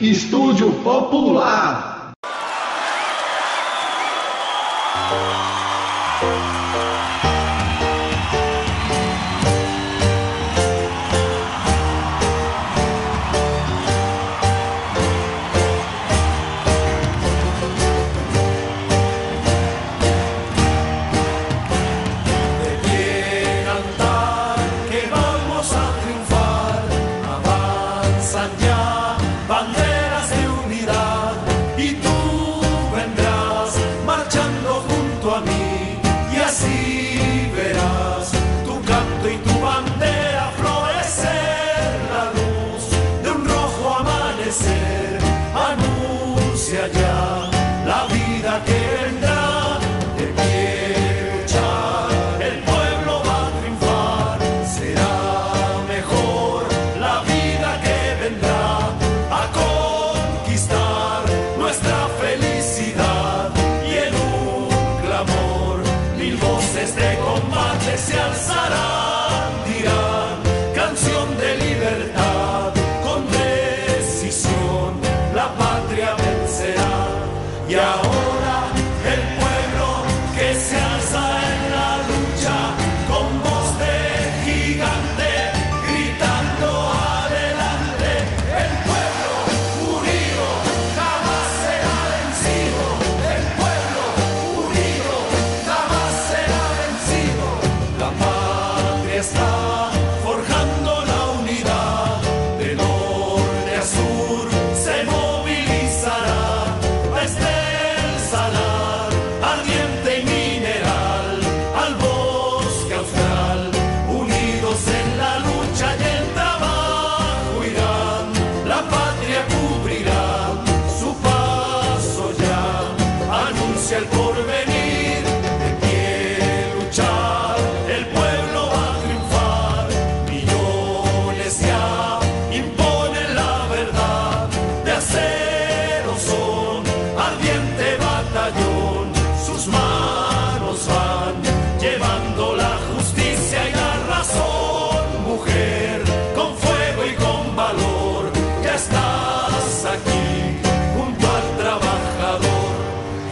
Estúdio Popular. anuncia ya la vida que vendrá. De pie luchar, el pueblo va a triunfar, será mejor la vida que vendrá a conquistar nuestra felicidad. Y en un clamor, mil voces de combate se alzarán.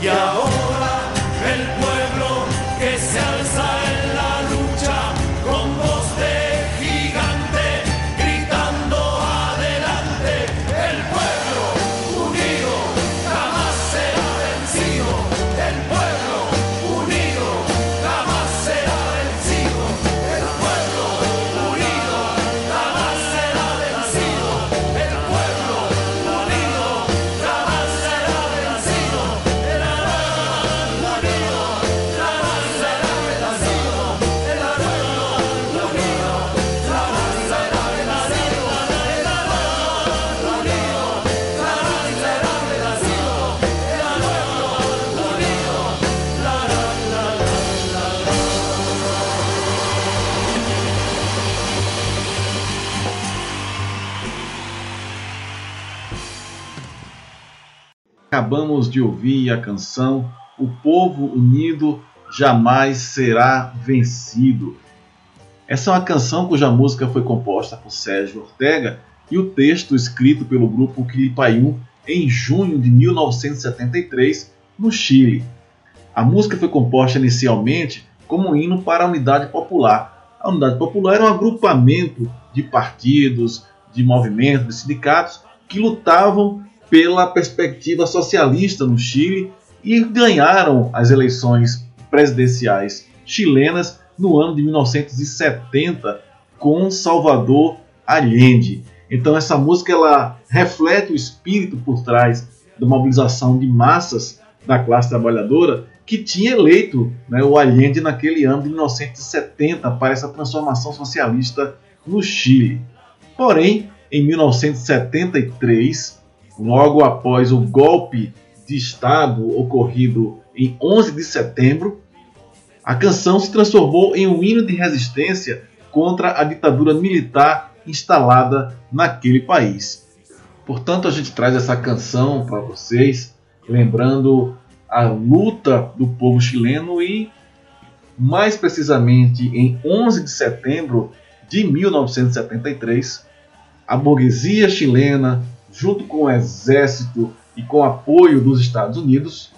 Yahweh. Acabamos de ouvir a canção O Povo Unido Jamais Será Vencido. Essa é uma canção cuja música foi composta por Sérgio Ortega e o texto escrito pelo grupo Quilipayún em junho de 1973, no Chile. A música foi composta inicialmente como um hino para a Unidade Popular. A Unidade Popular era um agrupamento de partidos, de movimentos, de sindicatos que lutavam pela perspectiva socialista no Chile e ganharam as eleições presidenciais chilenas no ano de 1970 com Salvador Allende. Então essa música ela reflete o espírito por trás da mobilização de massas da classe trabalhadora que tinha eleito né, o Allende naquele ano de 1970 para essa transformação socialista no Chile. Porém, em 1973, logo após o golpe de Estado ocorrido em 11 de setembro, a canção se transformou em um hino de resistência contra a ditadura militar instalada naquele país. Portanto, a gente traz essa canção para vocês, lembrando a luta do povo chileno e, mais precisamente, em 11 de setembro de 1973, a burguesia chilena junto com o exército e com apoio dos Estados Unidos,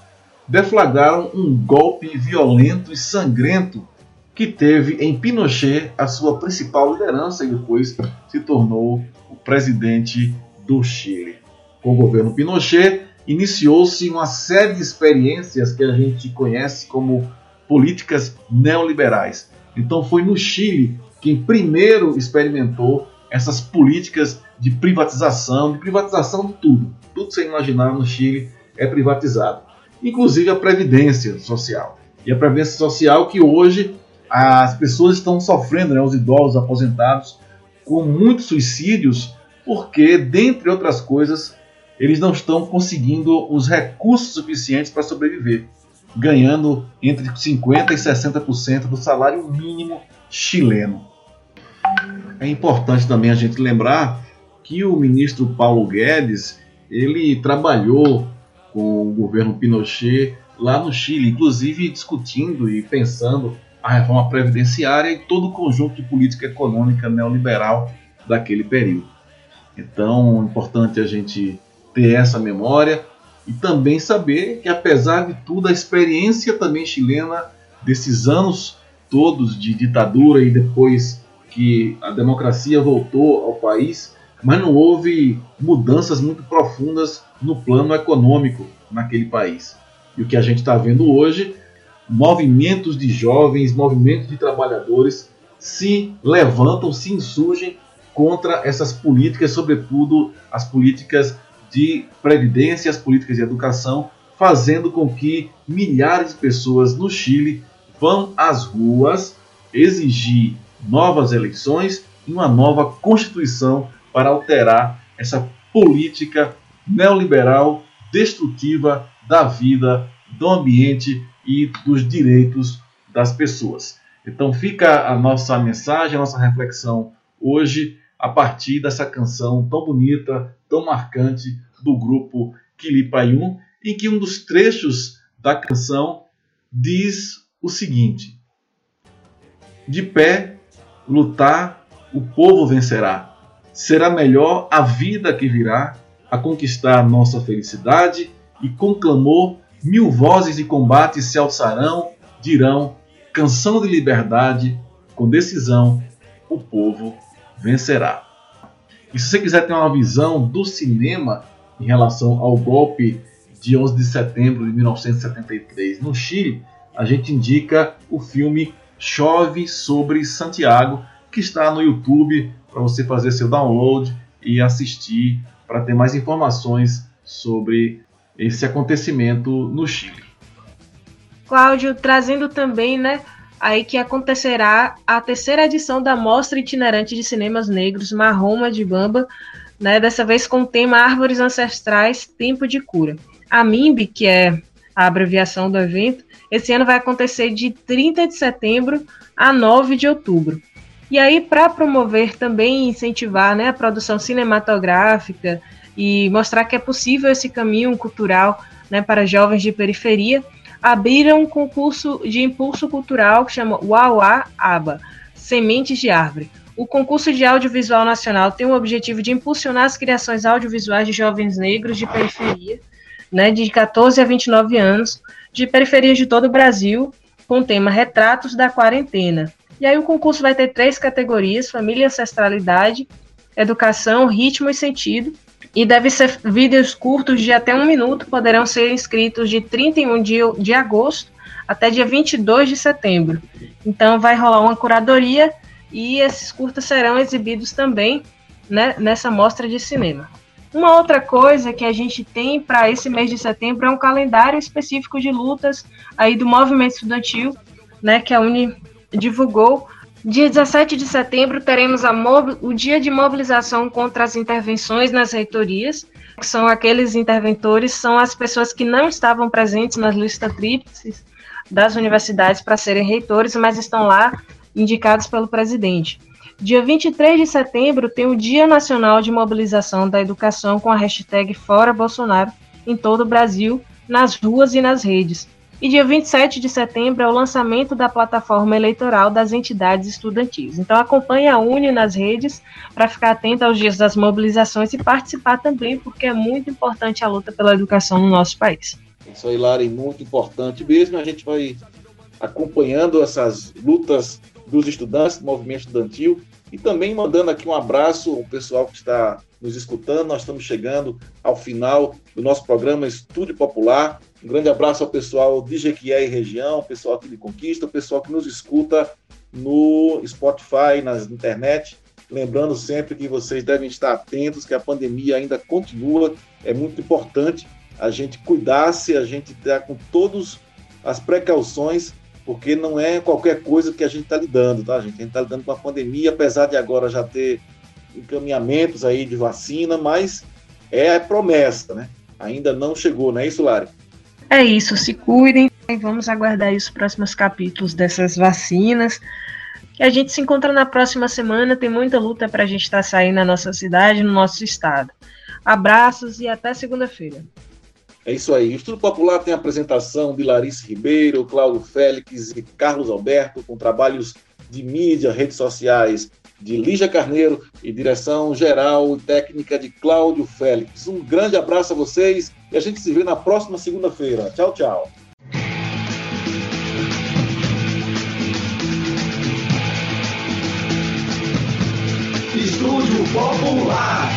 deflagraram um golpe violento e sangrento que teve em Pinochet a sua principal liderança e depois se tornou o presidente do Chile. Com o governo Pinochet, iniciou-se uma série de experiências que a gente conhece como políticas neoliberais. Então foi no Chile quem primeiro experimentou essas políticas de privatização, de privatização de tudo. Tudo que você imaginar no Chile é privatizado, inclusive a previdência social. E a previdência social que hoje as pessoas estão sofrendo, né, os idosos aposentados, com muitos suicídios, porque, dentre outras coisas, eles não estão conseguindo os recursos suficientes para sobreviver, ganhando entre 50% e 60% do salário mínimo chileno. É importante também a gente lembrar que o ministro Paulo Guedes ele trabalhou com o governo Pinochet lá no Chile, inclusive discutindo e pensando a reforma previdenciária e todo o conjunto de política econômica neoliberal daquele período. Então, é importante a gente ter essa memória e também saber que, apesar de tudo, a experiência também chilena desses anos todos de ditadura e depois que a democracia voltou ao país, mas não houve mudanças muito profundas no plano econômico naquele país. E o que a gente está vendo hoje, movimentos de jovens, movimentos de trabalhadores se levantam, se insurgem contra essas políticas, sobretudo as políticas de previdência, as políticas de educação, fazendo com que milhares de pessoas no Chile vão às ruas exigir novas eleições e uma nova constituição para alterar essa política neoliberal destrutiva da vida, do ambiente e dos direitos das pessoas. Então fica a nossa mensagem, a nossa reflexão hoje a partir dessa canção tão bonita, tão marcante do grupo Quilipayún, em que um dos trechos da canção diz o seguinte: De pé lutar, o povo vencerá. Será melhor a vida que virá a conquistar nossa felicidade e com clamor mil vozes de combate se alçarão, dirão, canção de liberdade, com decisão, o povo vencerá. E se você quiser ter uma visão do cinema em relação ao golpe de 11 de setembro de 1973 no Chile, a gente indica o filme Chove sobre Santiago, que está no YouTube para você fazer seu download e assistir para ter mais informações sobre esse acontecimento no Chile. Cláudio, trazendo também, né, aí que acontecerá a terceira edição da Mostra Itinerante de Cinemas Negros Marroma de Bamba, né, dessa vez com o tema Árvores Ancestrais, Tempo de Cura. A MIMB, que é a abreviação do evento, esse ano vai acontecer de 30 de setembro a 9 de outubro. E aí, para promover também e incentivar né, a produção cinematográfica e mostrar que é possível esse caminho cultural né, para jovens de periferia, abriram um concurso de impulso cultural que chama Uauá Aba, Sementes de Árvore. O concurso de audiovisual nacional tem o objetivo de impulsionar as criações audiovisuais de jovens negros de periferia, né, de 14 a 29 anos, de periferias de todo o Brasil, com o tema Retratos da Quarentena. E aí o concurso vai ter três categorias: família, ancestralidade, educação, ritmo e sentido. E deve ser vídeos curtos de até um minuto, poderão ser inscritos de 31 de, de agosto até dia 22 de setembro. Então vai rolar uma curadoria e esses curtas serão exibidos também né, nessa mostra de cinema. Uma outra coisa que a gente tem para esse mês de setembro é um calendário específico de lutas aí do movimento estudantil, né, que a Uni divulgou. Dia 17 de setembro teremos o dia de mobilização contra as intervenções nas reitorias, que são aqueles interventores, são as pessoas que não estavam presentes nas listas tríplices das universidades para serem reitores, mas estão lá indicados pelo presidente. Dia 23 de setembro tem o Dia Nacional de Mobilização da Educação com a hashtag Fora Bolsonaro em todo o Brasil, nas ruas e nas redes. E dia 27 de setembro é o lançamento da plataforma eleitoral das entidades estudantis. Então acompanhe a Uni nas redes para ficar atento aos dias das mobilizações e participar também, porque é muito importante a luta pela educação no nosso país. Isso aí, Lari, muito importante mesmo. A gente vai acompanhando essas lutas dos estudantes do movimento estudantil e também mandando aqui um abraço ao pessoal que está nos escutando. Nós estamos chegando ao final do nosso programa Estúdio Popular. Um grande abraço ao pessoal de Jequié e região, pessoal aqui de Conquista, o pessoal que nos escuta no Spotify, na internet. Lembrando sempre que vocês devem estar atentos, que a pandemia ainda continua. É muito importante a gente cuidar-se, a gente estar com todas as precauções, porque não é qualquer coisa que a gente está lidando, tá, gente? A gente está lidando com a pandemia, apesar de agora já ter encaminhamentos aí de vacina, mas é promessa, né? Ainda não chegou, não é isso, Lari? É isso, se cuidem e vamos aguardar os próximos capítulos dessas vacinas. E a gente se encontra na próxima semana, tem muita luta para a gente estar tá saindo na nossa cidade, no nosso estado. Abraços e até segunda-feira. É isso aí. O Estudo Popular tem a apresentação de Larissa Ribeiro, Cláudio Félix e Carlos Alberto, com trabalhos de mídia, redes sociais de Lígia Carneiro e direção geral e técnica de Cláudio Félix. Um grande abraço a vocês e a gente se vê na próxima segunda-feira. Tchau, tchau. Estúdio Popular.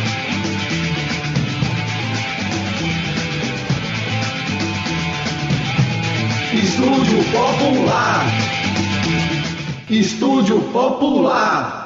Estúdio Popular. Estúdio Popular.